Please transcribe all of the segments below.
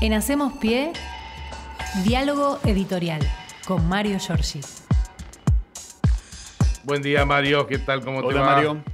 En Hacemos Pie, diálogo editorial con Mario Giorgi. Buen día, Mario. ¿Qué tal? ¿Cómo te Hola, va? Mario.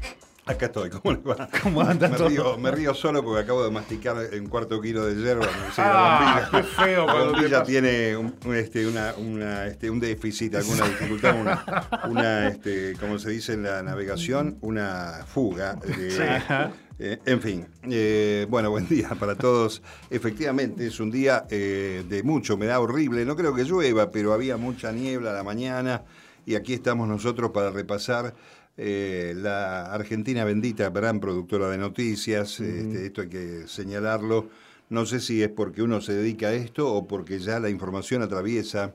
Acá estoy, ¿cómo le va? ¿Cómo anda me todo? río, me río solo porque acabo de masticar un cuarto kilo de hierba. Ah, la qué feo La cuando te bombilla tiene un, un, este, una, una, este, un déficit, alguna dificultad, una, una este, como se dice en la navegación, una fuga. de- eh, en fin, eh, bueno, buen día para todos. Efectivamente, es un día eh, de mucha humedad horrible. No creo que llueva, pero había mucha niebla a la mañana y aquí estamos nosotros para repasar eh, la Argentina bendita, gran productora de noticias. este, esto hay que señalarlo. No sé si es porque uno se dedica a esto o porque ya la información atraviesa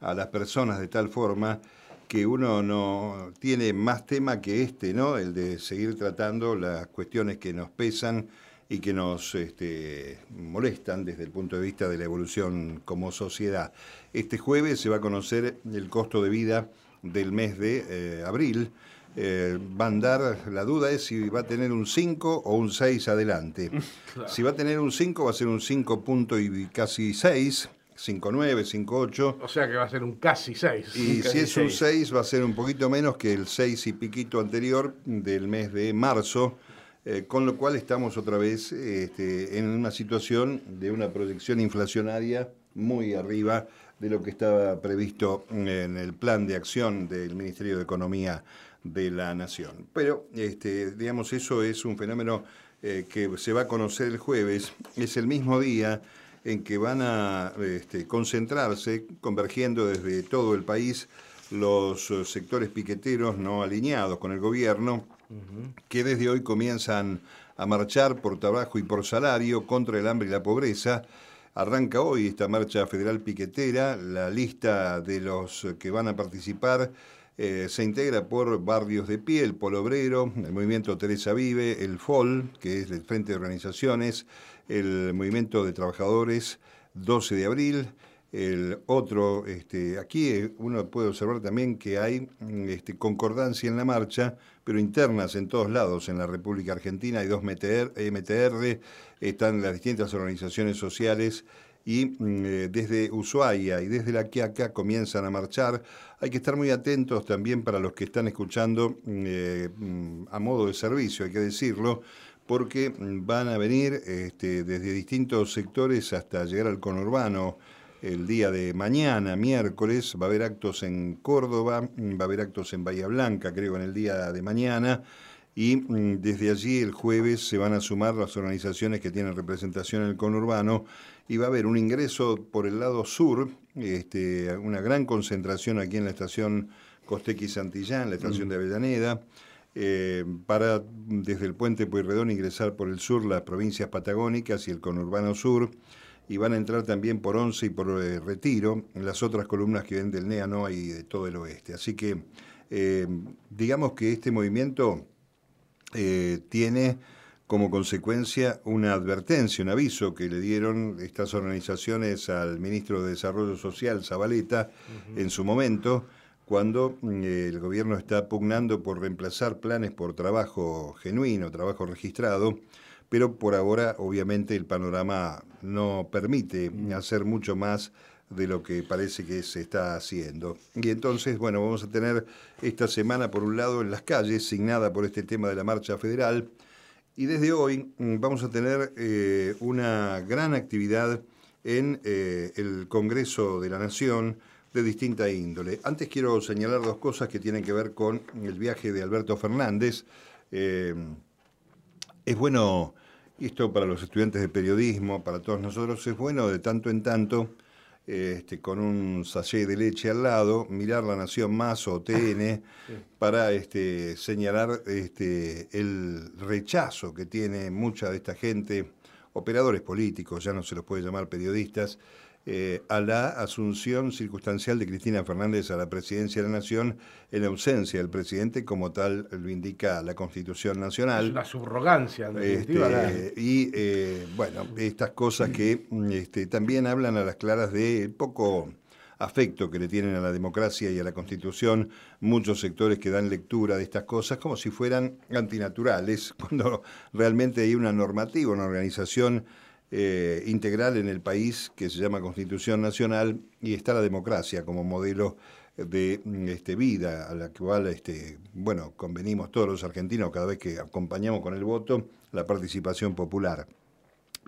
a las personas de tal forma que uno no tiene más tema que este, ¿no? El de seguir tratando las cuestiones que nos pesan y que nos este, molestan desde el punto de vista de la evolución como sociedad. Este jueves se va a conocer el costo de vida del mes de eh, abril. Eh, va a andar, la duda es si va a tener un 5 o un 6 adelante. Si va a tener un 5 va a ser un 5 punto y casi 6, 5,9, 5,8. O sea que va a ser un casi 6. Y si es un 6 va a ser un poquito menos que el 6 y piquito anterior del mes de marzo, eh, con lo cual estamos otra vez este, en una situación de una proyección inflacionaria muy arriba de lo que estaba previsto en el plan de acción del Ministerio de Economía de la Nación. Pero, este, digamos, eso es un fenómeno eh, que se va a conocer el jueves. Es el mismo día en que van a este, concentrarse, convergiendo desde todo el país, los eh, sectores piqueteros no alineados con el gobierno, que desde hoy comienzan a marchar por trabajo y por salario contra el hambre y la pobreza. Arranca hoy esta marcha federal piquetera, la lista de los que van a participar eh, se integra por Barrios de Pie, el Polo Obrero, el Movimiento Teresa Vive, el FOL, que es el Frente de Organizaciones, el Movimiento de Trabajadores 12 de abril, el otro, este, aquí eh, uno puede observar también que hay mm, este, concordancia en la marcha, pero internas en todos lados en la República Argentina, hay dos MTR, MTR están las distintas organizaciones sociales y mm, eh, desde Ushuaia y desde la Quiaca comienzan a marchar. Hay que estar muy atentos también para los que están escuchando mm, eh, mm, a modo de servicio, hay que decirlo, porque van a venir este, desde distintos sectores hasta llegar al conurbano el día de mañana, miércoles, va a haber actos en Córdoba, va a haber actos en Bahía Blanca, creo, en el día de mañana, y desde allí el jueves se van a sumar las organizaciones que tienen representación en el conurbano, y va a haber un ingreso por el lado sur, este, una gran concentración aquí en la estación Costequi Santillán, la estación de Avellaneda, eh, para desde el puente Pueyrredón ingresar por el sur las provincias patagónicas y el conurbano sur, y van a entrar también por Once y por eh, Retiro, en las otras columnas que ven del NEA y de todo el oeste. Así que eh, digamos que este movimiento eh, tiene como consecuencia una advertencia, un aviso que le dieron estas organizaciones al ministro de Desarrollo Social, Zabaleta, en su momento, cuando mm, el gobierno está pugnando por reemplazar planes por trabajo genuino, trabajo registrado, pero por ahora obviamente el panorama no permite hacer mucho más de lo que parece que se está haciendo. Y entonces, bueno, vamos a tener esta semana, por un lado, en las calles, signada por este tema de la marcha federal, y desde hoy mm, vamos a tener eh, una gran actividad en eh, el Congreso de la Nación de distinta índole. Antes quiero señalar dos cosas que tienen que ver con el viaje de Alberto Fernández. Eh, es bueno, esto para los estudiantes de periodismo, para todos nosotros, es bueno de tanto en tanto, este, con un sachet de leche al lado, mirar La Nación Más o TN para este, señalar este, el rechazo que tiene mucha de esta gente, operadores políticos, ya no se los puede llamar periodistas, eh, a la asunción circunstancial de Cristina Fernández a la presidencia de la Nación en ausencia del presidente, como tal lo indica la Constitución Es Nacional. una subrogancia, en definitiva. la- Este, y eh, bueno, estas cosas que mm, este, también hablan a las claras del poco afecto que le tienen a la democracia y a la Constitución muchos sectores que dan lectura de estas cosas como si fueran antinaturales, cuando realmente hay una normativa, una organización eh, integral en el país que se llama Constitución Nacional y está la democracia como modelo de mm, este, vida a la cual este, bueno, convenimos todos los argentinos cada vez que acompañamos con el voto la participación popular.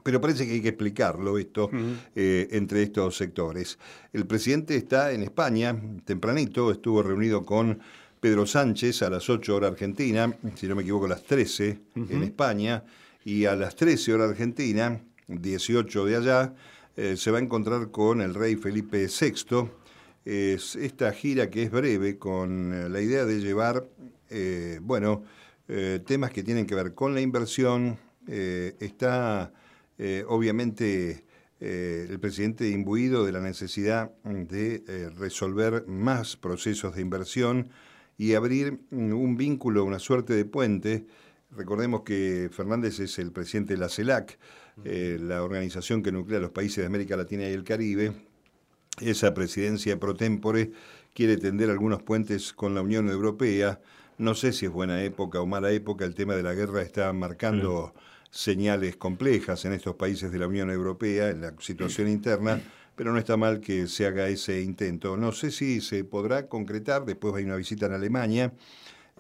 Pero parece que hay que explicarlo esto eh, entre estos sectores. El presidente está en España, tempranito, estuvo reunido con Pedro Sánchez a las 8 horas Argentina, si no me equivoco a las 13 en España, y a las 13 horas Argentina, 18 de allá, eh, se va a encontrar con el rey Felipe VI. Es esta gira que es breve con eh, la idea de llevar, bueno, temas que tienen que ver con la inversión. está eh, obviamente eh, el presidente imbuido de la necesidad de eh, resolver más procesos de inversión y abrir mm, un vínculo, una suerte de puente. Recordemos que Fernández es el presidente de la CELAC, la organización que nuclea los países de América Latina y el Caribe. Esa presidencia pro tempore quiere tender algunos puentes con la Unión Europea. No sé si es buena época o mala época, el tema de la guerra está marcando señales complejas en estos países de la Unión Europea, en la situación interna, pero no está mal que se haga ese intento. No sé si se podrá concretar, después hay una visita en Alemania,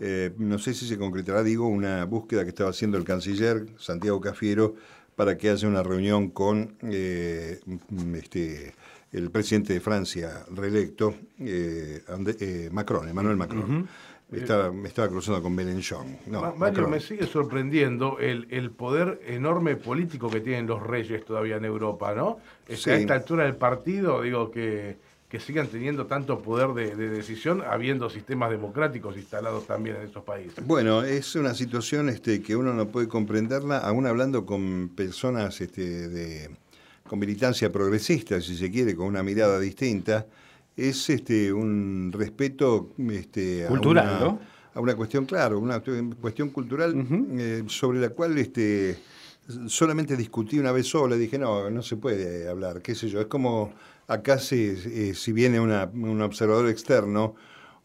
eh, no sé si se concretará, digo, una búsqueda que estaba haciendo el canciller Santiago Cafiero para que haya una reunión con eh, este, el presidente de Francia reelecto, eh, Macron, Emmanuel Macron. Estaba, me estaba cruzando con Belenchon. No, Mario, me sigue sorprendiendo el, el, poder enorme político que tienen los reyes todavía en Europa, ¿no? Es A esta altura del partido, digo que, que sigan teniendo tanto poder de, decisión, habiendo sistemas democráticos instalados también en estos países. Bueno, es una situación este, que uno no puede comprenderla, aún hablando con personas este, de, con militancia progresista, si se quiere, con una mirada distinta es este, un respeto este, cultural, a, una, ¿no? a una cuestión, claro, una cuestión cultural eh, sobre la cual este, solamente discutí una vez sola, dije, no, no se puede hablar, qué sé yo, es como acá si, eh, si viene un observador externo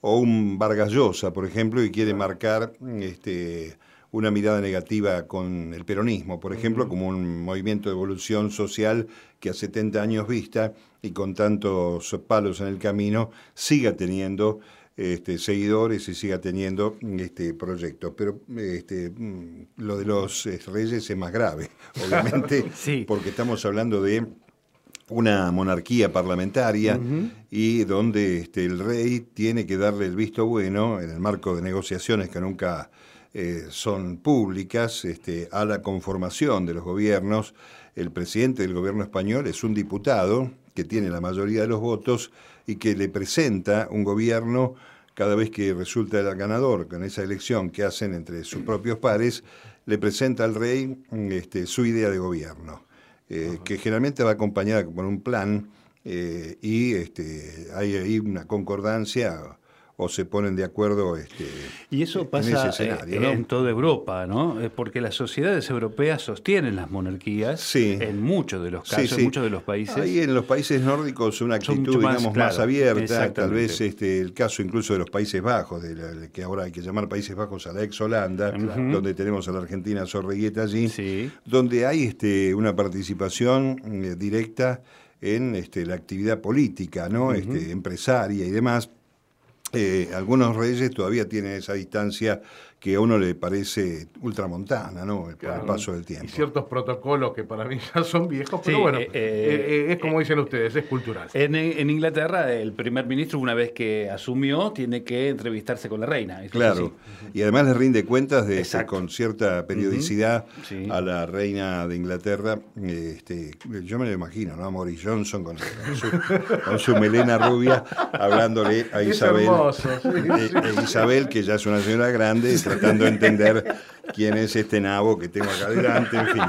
o un Vargas Llosa, por ejemplo, y quiere marcar este, una mirada negativa con el peronismo, por ejemplo, como un movimiento de evolución social que a 70 años vista y con tantos palos en el camino siga teniendo este, seguidores y siga teniendo este proyecto. Pero este, mm, lo de los eh, reyes es más grave, obviamente, porque estamos hablando de una monarquía parlamentaria y donde este, el rey tiene que darle el visto bueno en el marco de negociaciones que nunca eh, son públicas este, a la conformación de los gobiernos. El presidente del gobierno español es un diputado que tiene la mayoría de los votos y que le presenta un gobierno cada vez que resulta el ganador con esa elección que hacen entre sus propios pares, le presenta al rey este, su idea de gobierno, eh, que generalmente va acompañada con un plan eh, y este, hay ahí una concordancia o se ponen de acuerdo este, y eso pasa eh, en, toda Europa, ¿no? Eh, porque las sociedades europeas sostienen las monarquías en muchos de los casos, en muchos de los países. Ahí en los países nórdicos una actitud, más, digamos, más abierta, tal vez este, el caso incluso de los Países Bajos, de que ahora hay que llamar Países Bajos a la ex Holanda, donde tenemos a la Argentina Sorreguieta allí, donde hay este, una participación eh, directa en este, la actividad política, ¿no? este, empresaria y demás eh, algunos reyes todavía tienen esa distancia que a uno le parece ultramontana, ¿no? Por el paso del tiempo. Y ciertos protocolos que para mí ya son viejos, pero bueno, eh, eh, es como dicen ustedes, es cultural. En, Inglaterra, el primer ministro, una vez que asumió, tiene que entrevistarse con la reina. Claro, y además le rinde cuentas de, este, con cierta periodicidad a la reina de Inglaterra. Este, yo me lo imagino, ¿no? A Maurice Johnson con, su, melena rubia, hablándole a Isabel. Isabel, que ya es una señora grande tratando de entender quién es este nabo que tengo acá adelante, en fin,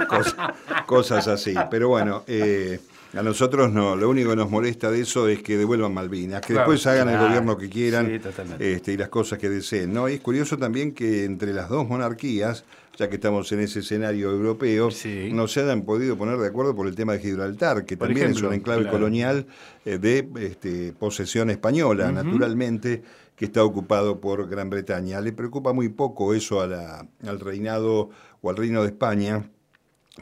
cosas, así. Pero bueno, eh, a nosotros no, lo único que nos molesta de eso es que devuelvan Malvinas, que después hagan el gobierno que quieran este, y las cosas que deseen. ¿no? Y es curioso también que entre las dos monarquías, ya que estamos en ese escenario europeo, no se hayan podido poner de acuerdo por el tema de Gibraltar, que también es un enclave colonial eh, de este, posesión española, naturalmente que está ocupado por Gran Bretaña. Le preocupa muy poco eso a la, al reinado o al reino de España,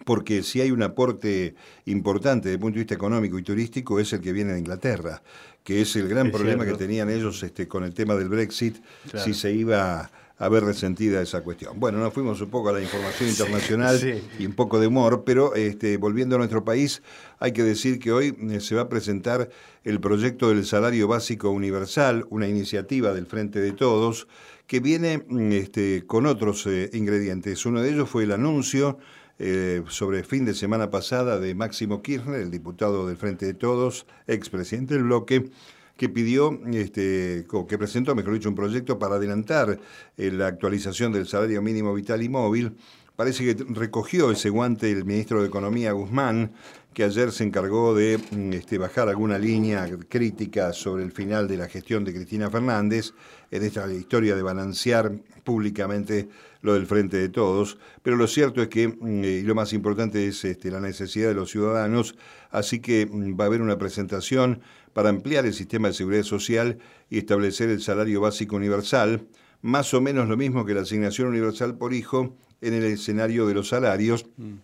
porque si hay un aporte importante desde el punto de vista económico y turístico es el que viene de Inglaterra, que es el gran problema que tenían ellos este, con el tema del Brexit, si se iba a ver resentida esa cuestión. Bueno, nos fuimos un poco a la información internacional y un poco de humor, pero este, volviendo a nuestro país, hay que decir que hoy eh, se va a presentar el proyecto del salario básico universal, una iniciativa del Frente de Todos, que viene mm, este, con otros eh, ingredientes. Uno de ellos fue el anuncio eh, sobre fin de semana pasada de Máximo Kirchner, el diputado del Frente de Todos, expresidente del bloque, que pidió, este, que presentó, mejor dicho, un proyecto para adelantar eh, la actualización del salario mínimo vital y móvil. Parece que recogió ese guante el ministro de Economía, Guzmán, que ayer se encargó de mm, este, bajar alguna línea crítica sobre el final de la gestión de Cristina Fernández, en esta historia de balancear públicamente lo del Frente de Todos, pero lo cierto es que, mm, y lo más importante es este, la necesidad de los ciudadanos, así que mm, va a haber una presentación para ampliar el sistema de seguridad social y establecer el salario básico universal, más o menos lo mismo que la asignación universal por hijo en el escenario de los salarios, mm.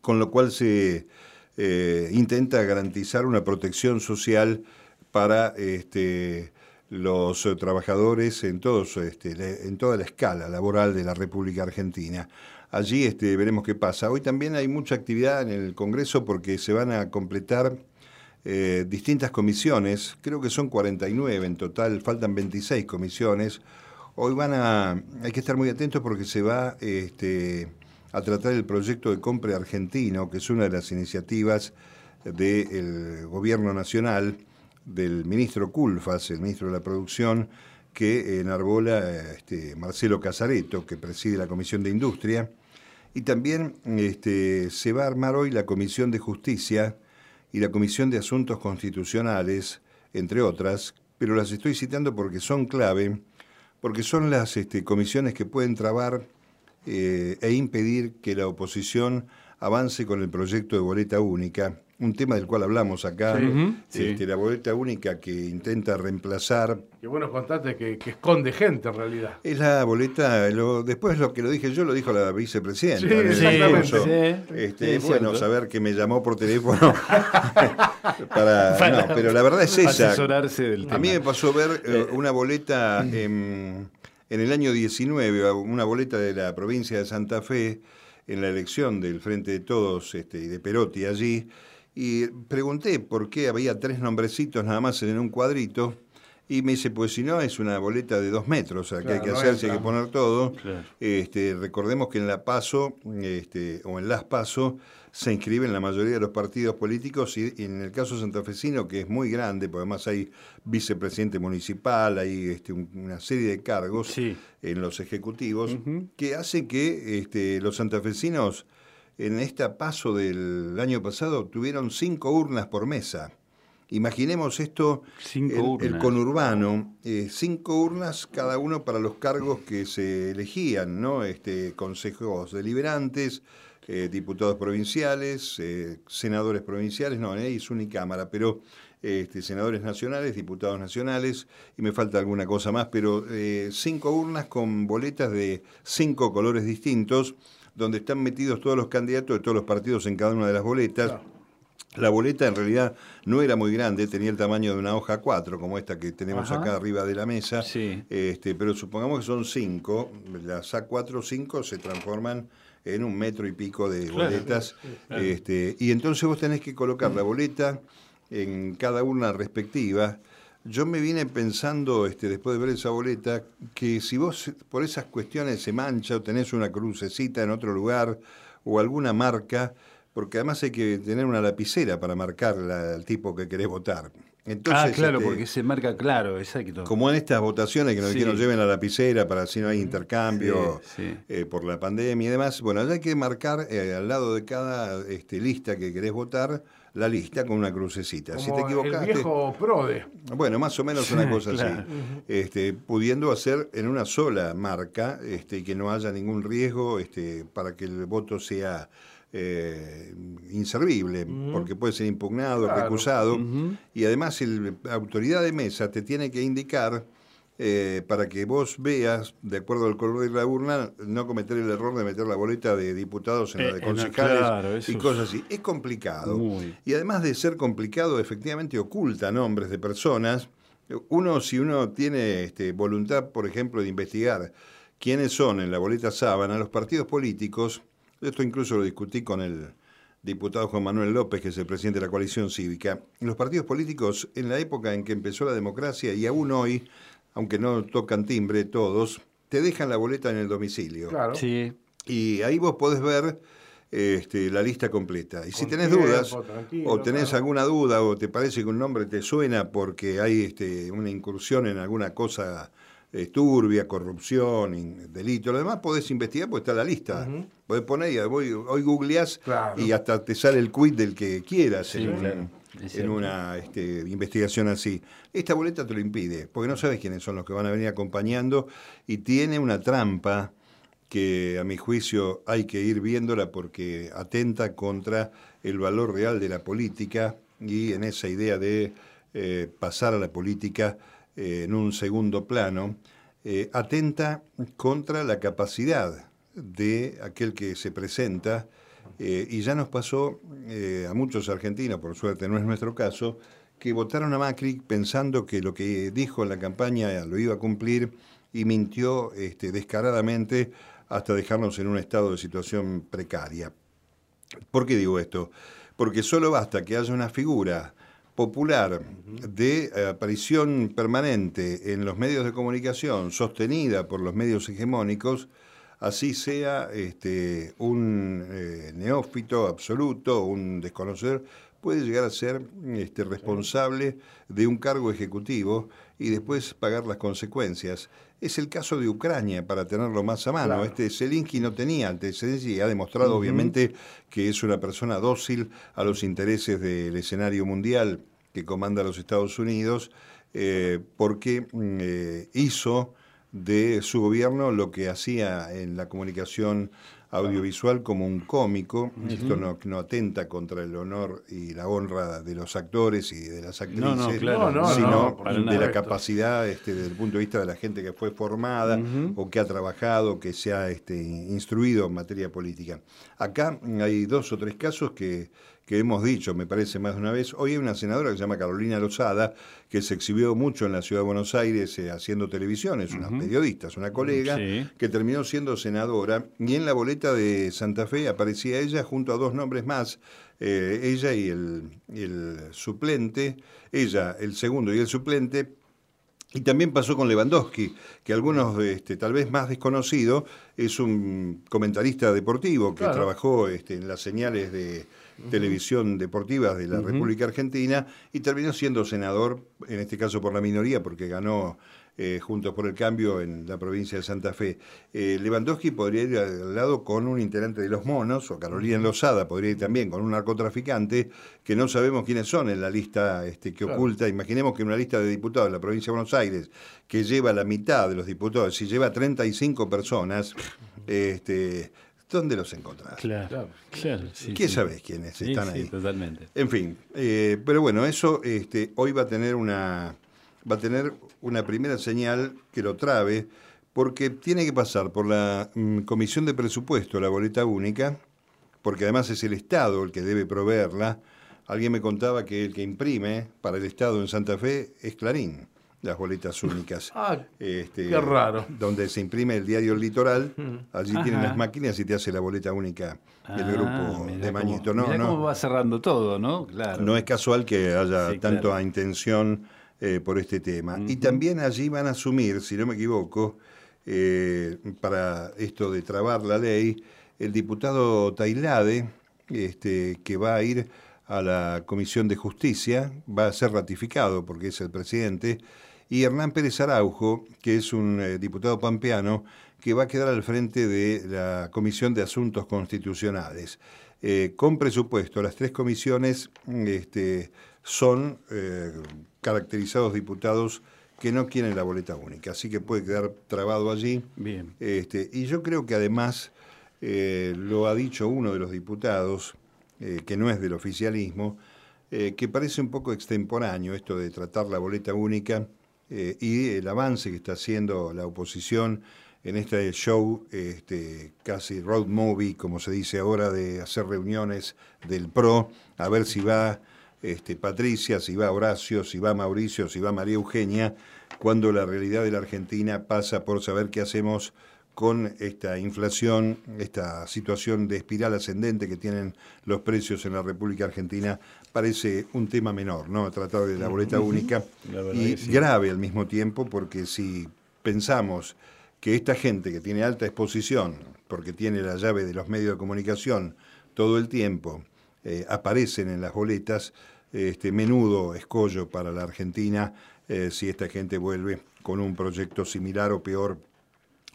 con lo cual se eh, intenta garantizar una protección social para este, los trabajadores en, todos, este, en toda la escala laboral de la República Argentina. Allí este, veremos qué pasa. Hoy también hay mucha actividad en el Congreso porque se van a completar eh, distintas comisiones, creo que son 49 en total, faltan 26 comisiones. Hoy van a, hay que estar muy atentos porque se va este, a tratar el proyecto de compra argentino, que es una de las iniciativas del gobierno nacional, del ministro Culfas, el ministro de la Producción, que enarbola este, Marcelo Casareto, que preside la Comisión de Industria. Y también este, se va a armar hoy la Comisión de Justicia, y la Comisión de Asuntos Constitucionales, entre otras, pero las estoy citando porque son clave, porque son las este, comisiones que pueden trabar eh, e impedir que la oposición avance con el proyecto de boleta única un tema del cual hablamos acá, este, la boleta única que intenta reemplazar. Qué bueno contate que, que, esconde gente en realidad. Es la boleta, lo, después lo que lo dije yo lo dijo la vicepresidenta. Sí, exactamente. Este, bueno, saber que me llamó por teléfono para, no, pero la verdad es esa. A mí me pasó ver eh, una boleta en, en el año 19, una boleta de la provincia de Santa Fe en la elección del Frente de Todos este, y de Perotti allí y pregunté por qué había tres nombrecitos nada más en un cuadrito. Y me dice, pues si no, es una boleta de dos metros, o sea, que hay que hacerse, hay que poner todo. Este, recordemos que en la PASO, este, o en las PASO, se inscriben la mayoría de los partidos políticos y, en el caso santafesino, que es muy grande, porque además hay vicepresidente municipal, hay este, una serie de cargos en los ejecutivos, que hace que este, los santafesinos en este paso del año pasado tuvieron cinco urnas por mesa. Imaginemos esto, el, conurbano, eh, cinco urnas cada uno para los cargos que se elegían, ¿no? Este, consejos deliberantes, eh, diputados provinciales, eh, senadores provinciales, no, es unicámara, pero este, senadores nacionales, diputados nacionales, y me falta alguna cosa más, pero cinco urnas con boletas de cinco colores distintos donde están metidos todos los candidatos de todos los partidos en cada una de las boletas. La boleta en realidad no era muy grande, tenía el tamaño de una hoja 4, como esta que tenemos acá arriba de la mesa, este, pero supongamos que son cinco, las A4 o 5 se transforman en un metro y pico de boletas, este, y entonces vos tenés que colocar la boleta en cada una respectiva, yo me vine pensando, este, después de ver esa boleta, que si vos por esas cuestiones se mancha o tenés una crucecita en otro lugar o alguna marca, porque además hay que tener una lapicera para marcar al tipo que querés votar. Entonces, ah, claro, este, porque se marca claro, exacto. Como en estas votaciones que nos, que nos lleven la lapicera para si no hay intercambio eh, por la pandemia y demás, bueno, hay que marcar eh, al lado de cada este, lista que querés votar la lista con una crucecita. si te equivocaste. El viejo PRODE. Bueno, más o menos una cosa así. Este, pudiendo hacer en una sola marca este, que no haya ningún riesgo este, para que el voto sea eh, inservible, porque puede ser impugnado, recusado. Y además, la autoridad de mesa te tiene que indicar eh, para que vos veas, de acuerdo al color de la urna, no cometer el error de meter la boleta de diputados en la de concejales y cosas así. Es complicado. Y además de ser complicado, efectivamente oculta nombres de personas. Uno, si uno tiene este, voluntad, por ejemplo, de investigar quiénes son en la boleta sábana, los partidos políticos, esto incluso lo discutí con el diputado Juan Manuel López, que es el presidente de la coalición cívica, los partidos políticos en la época en que empezó la democracia y aún hoy, aunque no tocan timbre todos, te dejan la boleta en el domicilio. Claro. Sí. Y ahí vos podés ver este, la lista completa. Y si tenés dudas, o tenés alguna duda, o te parece que un nombre te suena porque hay este, una incursión en alguna cosa eh, turbia, corrupción, delito, lo demás podés investigar porque está la lista. Podés poner, hoy, hoy googleás y hasta te sale el quit del que quieras en, una este, investigación así. Esta boleta te lo impide, porque no sabes quiénes son los que van a venir acompañando y tiene una trampa que a mi juicio hay que ir viéndola porque atenta contra el valor real de la política y en esa idea de eh, pasar a la política eh, en un segundo plano, eh, atenta contra la capacidad de aquel que se presenta, y ya nos pasó a muchos argentinos, por suerte no es nuestro caso, que votaron a Macri pensando que lo que dijo en la campaña lo iba a cumplir y mintió este, descaradamente hasta dejarnos en un estado de situación precaria. ¿Por qué digo esto? Porque solo basta que haya una figura popular de eh, aparición permanente en los medios de comunicación, sostenida por los medios hegemónicos, así sea este, un eh, neófito absoluto, un desconocedor, puede llegar a ser este, responsable de un cargo ejecutivo y después pagar las consecuencias. Es el caso de Ucrania, para tenerlo más a mano. Este Zelensky no tenía antecedentes y ha demostrado, obviamente, que es una persona dócil a los intereses del escenario mundial que comanda los Estados Unidos, eh, porque mm, eh, hizo de su gobierno lo que hacía en la comunicación audiovisual como un cómico. Esto no, no, atenta contra el honor y la honra de los actores y de las actrices, sino de la capacidad este, desde el punto de vista de la gente que fue formada o que ha trabajado, que se ha este, instruido en materia política. Acá hay dos o tres casos que que hemos dicho, me parece más de una vez. Hoy hay una senadora que se llama Carolina Lozada, que se exhibió mucho en la ciudad de Buenos Aires eh, haciendo televisión, es una periodista, es una colega, que terminó siendo senadora, y en la boleta de Santa Fe aparecía ella junto a dos nombres más, eh, ella y el, suplente, ella, el segundo y el suplente, y también pasó con Lewandowski, que algunos, este, tal vez más desconocido, es un comentarista deportivo que trabajó este, en las señales de televisión deportiva de la República Argentina y terminó siendo senador, en este caso por la minoría, porque ganó eh, Juntos por el Cambio en la provincia de Santa Fe. Eh, Lewandowski podría ir al lado con un integrante de los monos, o Carolina Lozada podría ir también con un narcotraficante, que no sabemos quiénes son en la lista este, que oculta. Imaginemos que una lista de diputados de la provincia de Buenos Aires, que lleva la mitad de los diputados, si lleva 35 personas, este, ¿dónde los encontrás? Claro, claro. ¿Qué sabés quiénes están ahí? totalmente. En fin, eh, pero bueno, eso este, hoy va a tener una va a tener una primera señal que lo trabe, porque tiene que pasar por la mm, Comisión de Presupuesto, la boleta única, porque además es el Estado el que debe proveerla. Alguien me contaba que el que imprime para el Estado en Santa Fe es Clarín las boletas únicas. Ah, este, qué raro. Donde se imprime el diario Litoral, allí tienen las máquinas y te hace la boleta única del ah, grupo de Mañito. no, no. cómo va cerrando todo, ¿no? Claro. No es casual que haya tanto a intención eh, por este tema. Y también allí van a asumir, si no me equivoco, eh, para esto de trabar la ley, el diputado Tailade, este, que va a ir a la Comisión de Justicia, va a ser ratificado porque es el presidente, y Hernán Pérez Araujo, que es un eh, diputado pampeano, que va a quedar al frente de la Comisión de Asuntos Constitucionales. Eh, con presupuesto, las tres comisiones este, son eh, caracterizados diputados que no quieren la boleta única, así que puede quedar trabado allí. Bien. Este, y yo creo que además lo ha dicho uno de los diputados, que no es del oficialismo, que parece un poco extemporáneo esto de tratar la boleta única eh, y el avance que está haciendo la oposición en este show este, casi road movie, como se dice ahora, de hacer reuniones del PRO, a ver si va este, Patricia, si va Horacio, si va Mauricio, si va María Eugenia, cuando la realidad de la Argentina pasa por saber qué hacemos con esta inflación, esta situación de espiral ascendente que tienen los precios en la República Argentina, parece un tema menor, ¿no? Tratado de la boleta única y grave al mismo tiempo, porque si pensamos que esta gente que tiene alta exposición, porque tiene la llave de los medios de comunicación todo el tiempo, eh, aparecen en las boletas, este menudo escollo para la Argentina eh, si esta gente vuelve con un proyecto similar o peor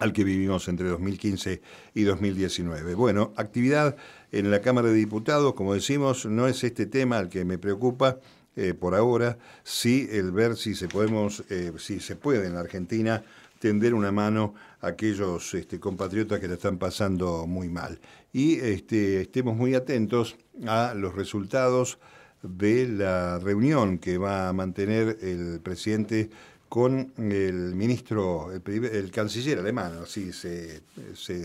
al que vivimos entre 2015 y 2019. Bueno, actividad en la Cámara de Diputados, como decimos, no es este tema el que me preocupa eh, por ahora, sí el ver si se podemos, eh, si se puede en la Argentina tender una mano a aquellos este, compatriotas que la están pasando muy mal. Y este, estemos muy atentos a los resultados de la reunión que va a mantener el presidente con el ministro, el, canciller alemán, así se,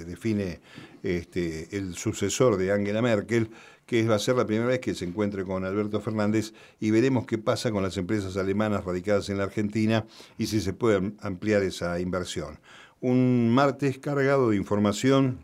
define este, el sucesor de Angela Merkel, que va a ser la primera vez que se encuentre con Alberto Fernández y veremos qué pasa con las empresas alemanas radicadas en la Argentina y si se puede ampliar esa inversión. Un martes cargado de información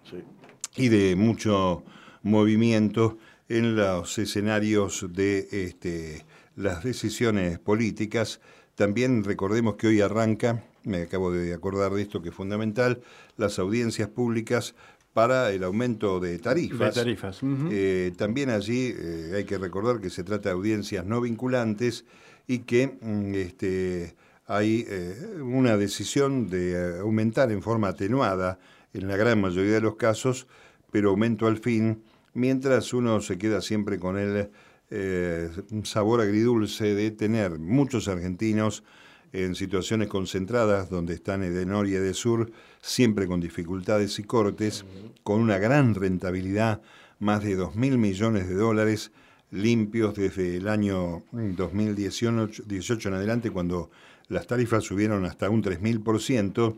y de mucho movimiento en los escenarios de este, las decisiones políticas también recordemos que hoy arranca, me acabo de acordar de esto que es fundamental, las audiencias públicas para el aumento de tarifas. tarifas. Eh, también allí eh, hay que recordar que se trata de audiencias no vinculantes y que mm, este, hay eh, una decisión de aumentar en forma atenuada en la gran mayoría de los casos, pero aumento al fin, mientras uno se queda siempre con el eh, un sabor agridulce de tener muchos argentinos en situaciones concentradas donde están de norte y de sur, siempre con dificultades y cortes, con una gran rentabilidad, más de 2 mil millones de dólares limpios desde el año 2018 en adelante, cuando las tarifas subieron hasta un 3.000%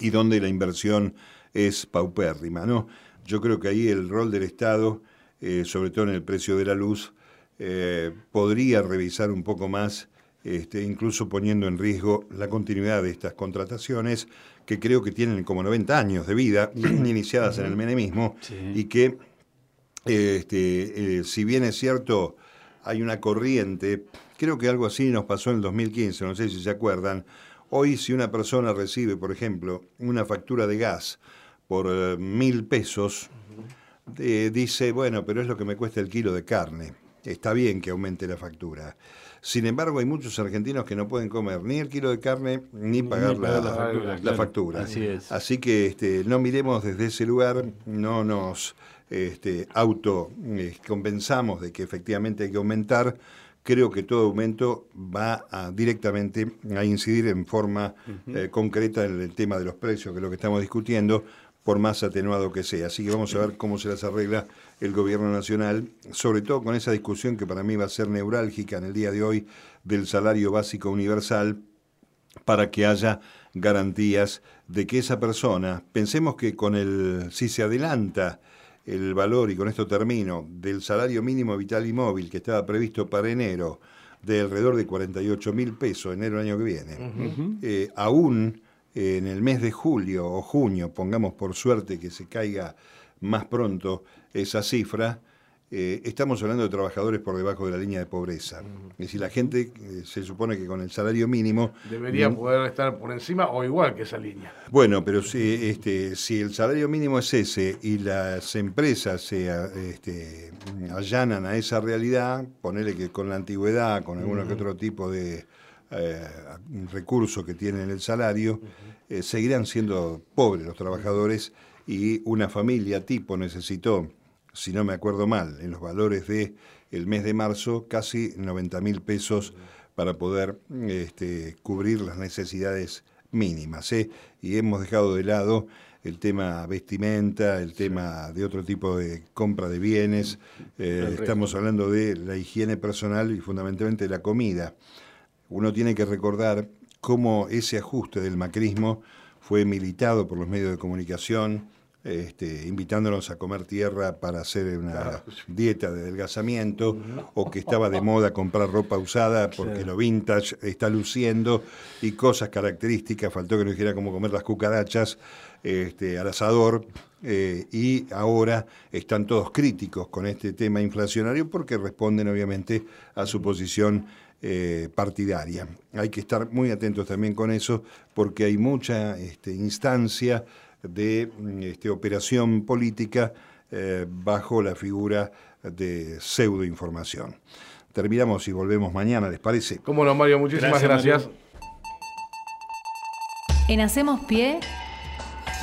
y donde la inversión es paupérrima. ¿no? Yo creo que ahí el rol del Estado, eh, sobre todo en el precio de la luz, eh, podría revisar un poco más, este, incluso poniendo en riesgo la continuidad de estas contrataciones, que creo que tienen como 90 años de vida, iniciadas en el menemismo, y que, este, eh, si bien es cierto, hay una corriente, creo que algo así nos pasó en el 2015, no sé si se acuerdan, hoy si una persona recibe, por ejemplo, una factura de gas por eh, mil pesos, dice, bueno, pero es lo que me cuesta el kilo de carne está bien que aumente la factura. Sin embargo, hay muchos argentinos que no pueden comer ni el kilo de carne ni pagar, la, factura, Así, es. Así que este, no miremos desde ese lugar, no nos este, auto eh, compensamos de que efectivamente hay que aumentar. Creo que todo aumento va directamente a incidir en forma eh, concreta en el tema de los precios, que es lo que estamos discutiendo, por más atenuado que sea. Así que vamos a ver cómo se las arregla el gobierno nacional, sobre todo con esa discusión que para mí va a ser neurálgica en el día de hoy del salario básico universal, para que haya garantías de que esa persona, pensemos que con el, si se adelanta el valor, y con esto termino, del salario mínimo vital y móvil que estaba previsto para enero, de alrededor de 48 mil pesos, enero del año que viene, eh, aún en el mes de julio o junio, pongamos por suerte que se caiga más pronto esa cifra, eh, estamos hablando de trabajadores por debajo de la línea de pobreza. Es decir, la gente eh, se supone que con el salario mínimo... Debería poder estar por encima o igual que esa línea. Bueno, pero si, este, si el salario mínimo es ese y las empresas se este, allanan a esa realidad, ponele que con la antigüedad, con alguno que otro tipo de eh, recurso que tienen el salario, eh, seguirán siendo pobres los trabajadores y una familia tipo necesitó, si no me acuerdo mal, en los valores de el mes de marzo, casi 90 mil pesos para poder este, cubrir las necesidades mínimas. ¿eh? Y hemos dejado de lado el tema vestimenta, el tema de otro tipo de compra de bienes. Eh, estamos hablando de la higiene personal y fundamentalmente la comida. Uno tiene que recordar cómo ese ajuste del macrismo fue militado por los medios de comunicación, este, invitándonos a comer tierra para hacer una dieta de adelgazamiento, o que estaba de moda comprar ropa usada porque lo vintage está luciendo, y cosas características, faltó que nos dijera cómo comer las cucarachas este, al asador, eh, y ahora están todos críticos con este tema inflacionario porque responden obviamente a su posición eh, partidaria. Hay que estar muy atentos también con eso porque hay mucha este, instancia de mm, este, operación política eh, bajo la figura de pseudoinformación. Terminamos y volvemos mañana, ¿les parece? Cómo no, Mario, muchísimas gracias. En Hacemos Pie,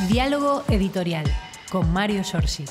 diálogo editorial con Mario Giorgi.